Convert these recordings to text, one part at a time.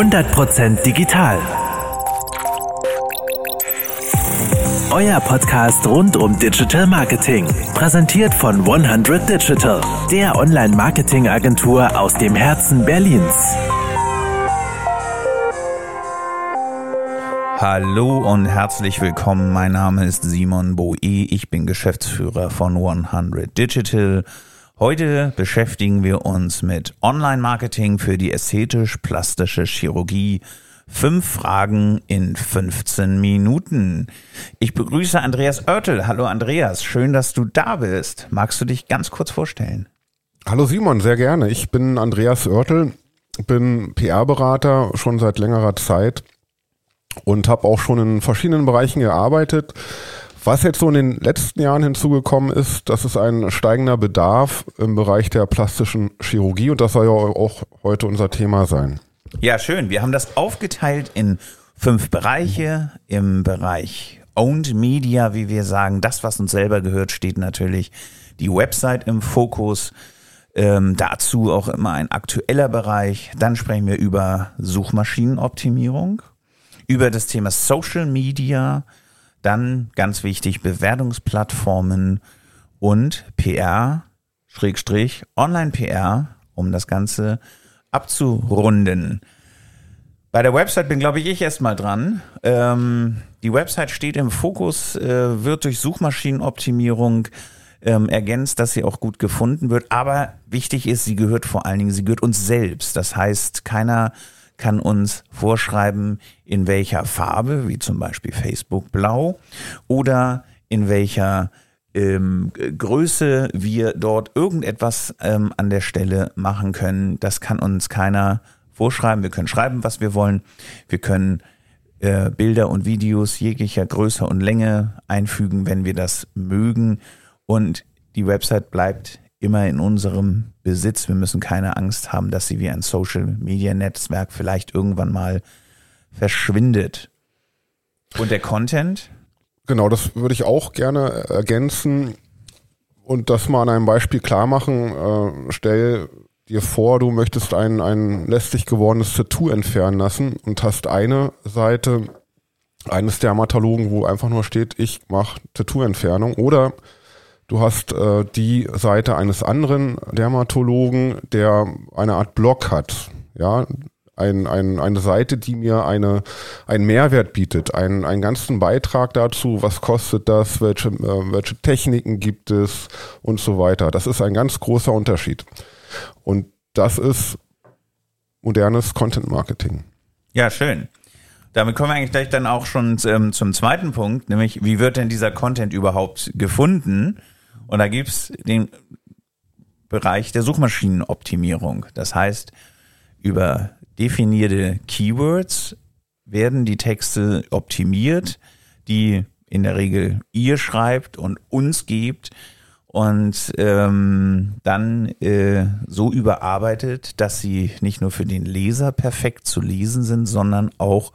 100% digital. Euer Podcast rund um Digital Marketing. Präsentiert von 100 Digital, der Online-Marketing-Agentur aus dem Herzen Berlins. Hallo und herzlich willkommen. Mein Name ist Simon Boe. Ich bin Geschäftsführer von 100 Digital. Heute beschäftigen wir uns mit Online-Marketing für die ästhetisch-plastische Chirurgie. Fünf Fragen in 15 Minuten. Ich begrüße Andreas Oertel. Hallo Andreas, schön, dass du da bist. Magst du dich ganz kurz vorstellen? Hallo Simon, sehr gerne. Ich bin Andreas Oertel, bin PR-Berater schon seit längerer Zeit und habe auch schon in verschiedenen Bereichen gearbeitet. Was jetzt so in den letzten Jahren hinzugekommen ist, das ist ein steigender Bedarf im Bereich der plastischen Chirurgie und das soll ja auch heute unser Thema sein. Ja, schön. Wir haben das aufgeteilt in fünf Bereiche. Im Bereich Owned Media, wie wir sagen, das, was uns selber gehört, steht natürlich die Website im Fokus. Ähm, dazu auch immer ein aktueller Bereich. Dann sprechen wir über Suchmaschinenoptimierung, über das Thema Social Media, dann ganz wichtig Bewertungsplattformen und PR, Schrägstrich, Online-PR, um das Ganze abzurunden. Bei der Website bin, glaube ich, ich erstmal dran. Ähm, die Website steht im Fokus, äh, wird durch Suchmaschinenoptimierung ähm, ergänzt, dass sie auch gut gefunden wird. Aber wichtig ist, sie gehört vor allen Dingen, sie gehört uns selbst. Das heißt, keiner kann uns vorschreiben, in welcher Farbe, wie zum Beispiel Facebook Blau, oder in welcher ähm, Größe wir dort irgendetwas ähm, an der Stelle machen können. Das kann uns keiner vorschreiben. Wir können schreiben, was wir wollen. Wir können äh, Bilder und Videos jeglicher Größe und Länge einfügen, wenn wir das mögen. Und die Website bleibt immer in unserem Besitz. Wir müssen keine Angst haben, dass sie wie ein Social Media Netzwerk vielleicht irgendwann mal verschwindet. Und der Content? Genau, das würde ich auch gerne ergänzen und das mal an einem Beispiel klar machen. Äh, stell dir vor, du möchtest ein, ein lästig gewordenes Tattoo entfernen lassen und hast eine Seite eines Dermatologen, wo einfach nur steht, ich mache Tattoo-Entfernung oder Du hast äh, die Seite eines anderen Dermatologen, der eine Art Blog hat. Ja, ein, ein, eine Seite, die mir eine, einen Mehrwert bietet, einen, einen ganzen Beitrag dazu, was kostet das, welche, äh, welche Techniken gibt es und so weiter. Das ist ein ganz großer Unterschied. Und das ist modernes Content Marketing. Ja, schön. Damit kommen wir eigentlich gleich dann auch schon ähm, zum zweiten Punkt, nämlich wie wird denn dieser Content überhaupt gefunden? Und da gibt's den Bereich der Suchmaschinenoptimierung. Das heißt, über definierte Keywords werden die Texte optimiert, die in der Regel ihr schreibt und uns gebt und ähm, dann äh, so überarbeitet, dass sie nicht nur für den Leser perfekt zu lesen sind, sondern auch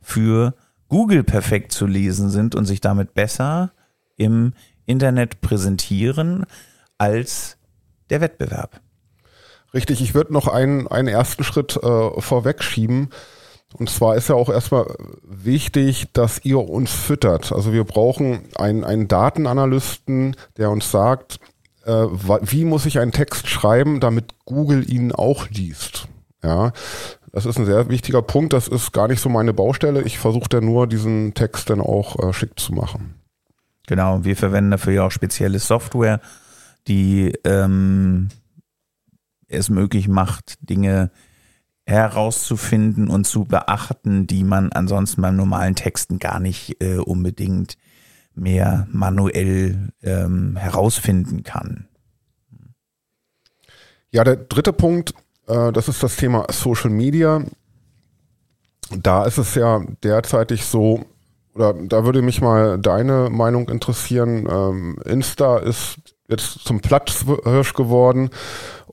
für Google perfekt zu lesen sind und sich damit besser im Internet präsentieren als der Wettbewerb. Richtig, ich würde noch einen, einen ersten Schritt äh, vorwegschieben. Und zwar ist ja auch erstmal wichtig, dass ihr uns füttert. Also wir brauchen einen, einen Datenanalysten, der uns sagt, äh, wie muss ich einen Text schreiben, damit Google ihn auch liest. Ja, das ist ein sehr wichtiger Punkt. Das ist gar nicht so meine Baustelle. Ich versuche da nur, diesen Text dann auch äh, schick zu machen. Genau, wir verwenden dafür ja auch spezielle Software, die ähm, es möglich macht, Dinge herauszufinden und zu beachten, die man ansonsten beim normalen Texten gar nicht äh, unbedingt mehr manuell ähm, herausfinden kann. Ja, der dritte Punkt, äh, das ist das Thema Social Media. Da ist es ja derzeitig so, oder da würde mich mal deine Meinung interessieren. Ähm, Insta ist jetzt zum Platzhirsch geworden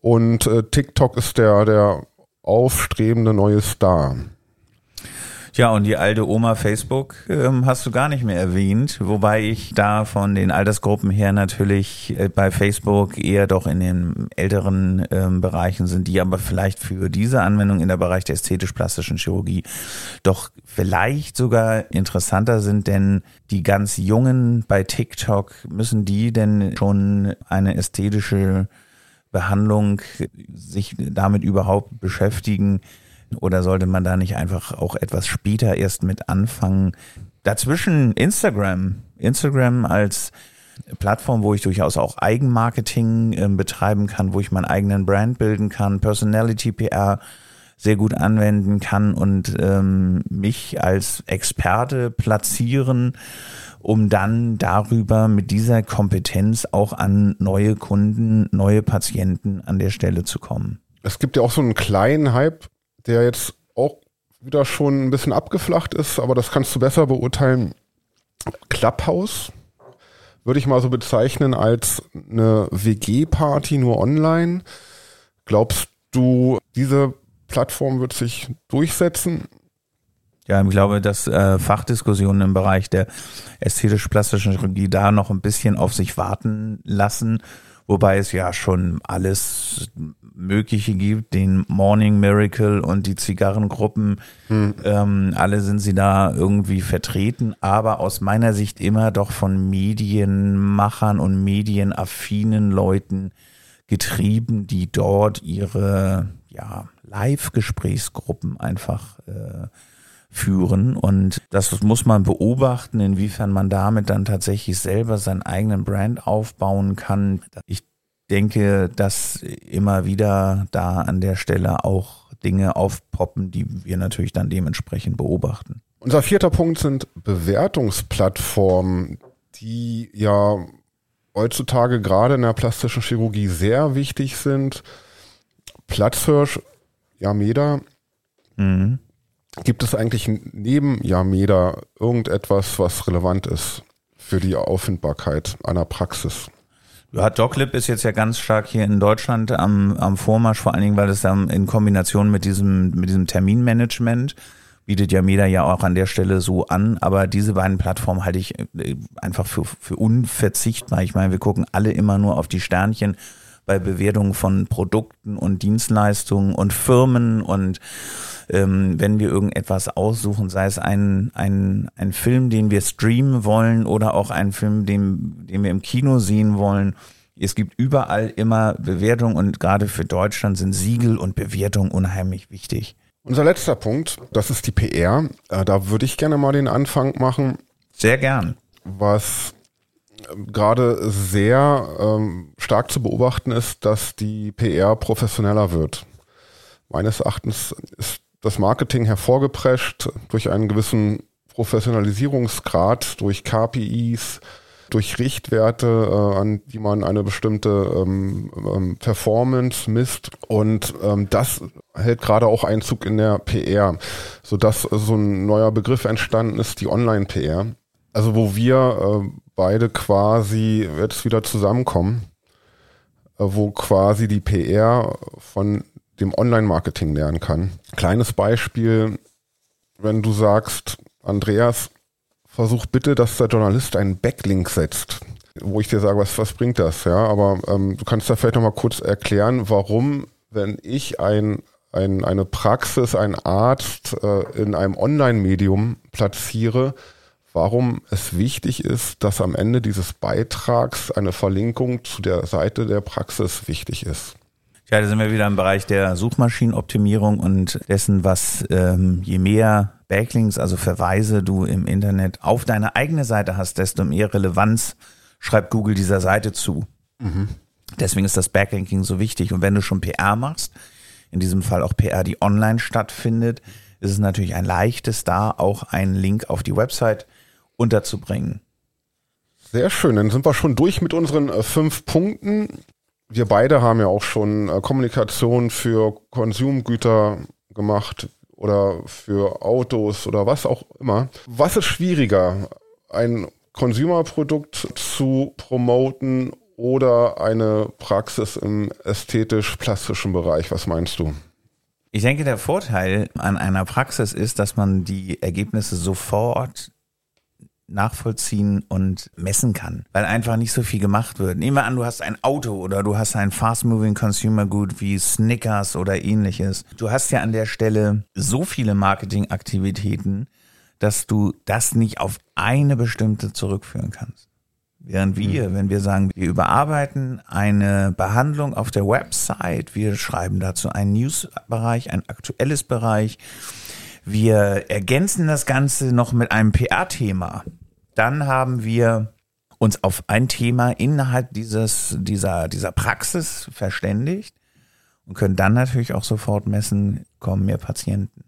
und äh, TikTok ist der, der aufstrebende neue Star. Tja, und die alte Oma Facebook ähm, hast du gar nicht mehr erwähnt, wobei ich da von den Altersgruppen her natürlich äh, bei Facebook eher doch in den älteren ähm, Bereichen sind, die aber vielleicht für diese Anwendung in der Bereich der ästhetisch-plastischen Chirurgie doch vielleicht sogar interessanter sind, denn die ganz Jungen bei TikTok, müssen die denn schon eine ästhetische Behandlung sich damit überhaupt beschäftigen? Oder sollte man da nicht einfach auch etwas später erst mit anfangen? Dazwischen Instagram. Instagram als Plattform, wo ich durchaus auch Eigenmarketing äh, betreiben kann, wo ich meinen eigenen Brand bilden kann, Personality PR sehr gut anwenden kann und ähm, mich als Experte platzieren, um dann darüber mit dieser Kompetenz auch an neue Kunden, neue Patienten an der Stelle zu kommen. Es gibt ja auch so einen kleinen Hype der jetzt auch wieder schon ein bisschen abgeflacht ist, aber das kannst du besser beurteilen. Clubhouse würde ich mal so bezeichnen als eine WG-Party nur online. Glaubst du, diese Plattform wird sich durchsetzen? Ja, ich glaube, dass äh, Fachdiskussionen im Bereich der ästhetisch-plastischen Chirurgie da noch ein bisschen auf sich warten lassen wobei es ja schon alles Mögliche gibt, den Morning Miracle und die Zigarrengruppen, hm. ähm, alle sind sie da irgendwie vertreten, aber aus meiner Sicht immer doch von Medienmachern und medienaffinen Leuten getrieben, die dort ihre ja, Live-Gesprächsgruppen einfach äh, führen. Und das muss man beobachten, inwiefern man damit dann tatsächlich selber seinen eigenen Brand aufbauen kann. Ich denke, dass immer wieder da an der Stelle auch Dinge aufpoppen, die wir natürlich dann dementsprechend beobachten. Unser vierter Punkt sind Bewertungsplattformen, die ja heutzutage gerade in der plastischen Chirurgie sehr wichtig sind. Platzhirsch, Yameda, mhm. Gibt es eigentlich neben Yameda irgendetwas, was relevant ist für die Auffindbarkeit einer Praxis? Ja, DocLib ist jetzt ja ganz stark hier in Deutschland am, am Vormarsch, vor allen Dingen, weil es dann in Kombination mit diesem, mit diesem Terminmanagement bietet Yameda ja auch an der Stelle so an, aber diese beiden Plattformen halte ich äh, einfach für, für unverzichtbar. Ich meine, wir gucken alle immer nur auf die Sternchen bei Bewertungen von Produkten und Dienstleistungen und Firmen und ähm, wenn wir irgendetwas aussuchen, sei es ein, ein, ein Film, den wir streamen wollen oder auch ein Film, den, den wir im Kino sehen wollen. Es gibt überall immer Bewertungen und gerade für Deutschland sind Siegel und Bewertungen unheimlich wichtig. Unser letzter Punkt, das ist die PR. Äh, da würde ich gerne mal den Anfang machen. Sehr gern. Was ähm, gerade sehr ähm, stark zu beobachten ist, dass die PR professioneller wird. Meines Erachtens ist das Marketing hervorgeprescht durch einen gewissen Professionalisierungsgrad, durch KPIs, durch Richtwerte, äh, an die man eine bestimmte ähm, ähm, Performance misst. Und ähm, das hält gerade auch Einzug in der PR, sodass so ein neuer Begriff entstanden ist, die Online-PR. Also wo wir äh, beide quasi jetzt wieder zusammenkommen, äh, wo quasi die PR von dem Online-Marketing lernen kann. Kleines Beispiel, wenn du sagst, Andreas, versuch bitte, dass der Journalist einen Backlink setzt, wo ich dir sage, was, was bringt das? Ja, aber ähm, du kannst da vielleicht nochmal kurz erklären, warum, wenn ich ein, ein, eine Praxis, einen Arzt äh, in einem Online-Medium platziere, warum es wichtig ist, dass am Ende dieses Beitrags eine Verlinkung zu der Seite der Praxis wichtig ist. Ja, da sind wir wieder im Bereich der Suchmaschinenoptimierung und dessen, was ähm, je mehr Backlinks, also Verweise du im Internet auf deine eigene Seite hast, desto mehr Relevanz schreibt Google dieser Seite zu. Mhm. Deswegen ist das Backlinking so wichtig. Und wenn du schon PR machst, in diesem Fall auch PR, die online stattfindet, ist es natürlich ein leichtes, da auch einen Link auf die Website unterzubringen. Sehr schön, dann sind wir schon durch mit unseren äh, fünf Punkten wir beide haben ja auch schon äh, Kommunikation für Konsumgüter gemacht oder für Autos oder was auch immer. Was ist schwieriger, ein Consumer-Produkt zu promoten oder eine Praxis im ästhetisch-plastischen Bereich? Was meinst du? Ich denke, der Vorteil an einer Praxis ist, dass man die Ergebnisse sofort nachvollziehen und messen kann, weil einfach nicht so viel gemacht wird. Nehmen wir an, du hast ein Auto oder du hast ein fast-moving Consumer Good wie Snickers oder ähnliches. Du hast ja an der Stelle so viele Marketingaktivitäten, dass du das nicht auf eine bestimmte zurückführen kannst. Während wir, mhm. wenn wir sagen, wir überarbeiten eine Behandlung auf der Website, wir schreiben dazu einen News-Bereich, ein aktuelles Bereich, wir ergänzen das Ganze noch mit einem PR-Thema. Dann haben wir uns auf ein Thema innerhalb dieses, dieser, dieser Praxis verständigt und können dann natürlich auch sofort messen, kommen mehr Patienten.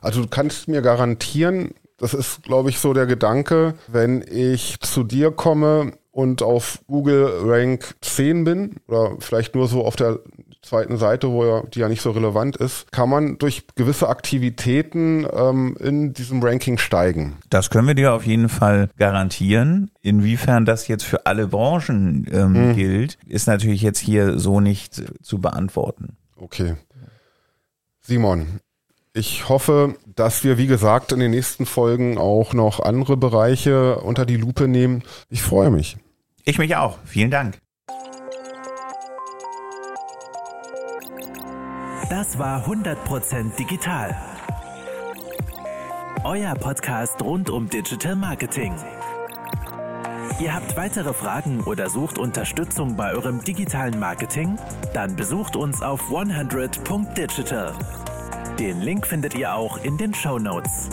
Also du kannst mir garantieren, das ist, glaube ich, so der Gedanke, wenn ich zu dir komme und auf Google Rank 10 bin, oder vielleicht nur so auf der zweiten Seite, wo ja, die ja nicht so relevant ist, kann man durch gewisse Aktivitäten ähm, in diesem Ranking steigen. Das können wir dir auf jeden Fall garantieren. Inwiefern das jetzt für alle Branchen ähm, hm. gilt, ist natürlich jetzt hier so nicht zu beantworten. Okay. Simon, ich hoffe, dass wir, wie gesagt, in den nächsten Folgen auch noch andere Bereiche unter die Lupe nehmen. Ich freue mich. Ich mich auch. Vielen Dank. Das war 100% digital. Euer Podcast rund um Digital Marketing. Ihr habt weitere Fragen oder sucht Unterstützung bei eurem digitalen Marketing? Dann besucht uns auf 100.digital. Den Link findet ihr auch in den Show Notes.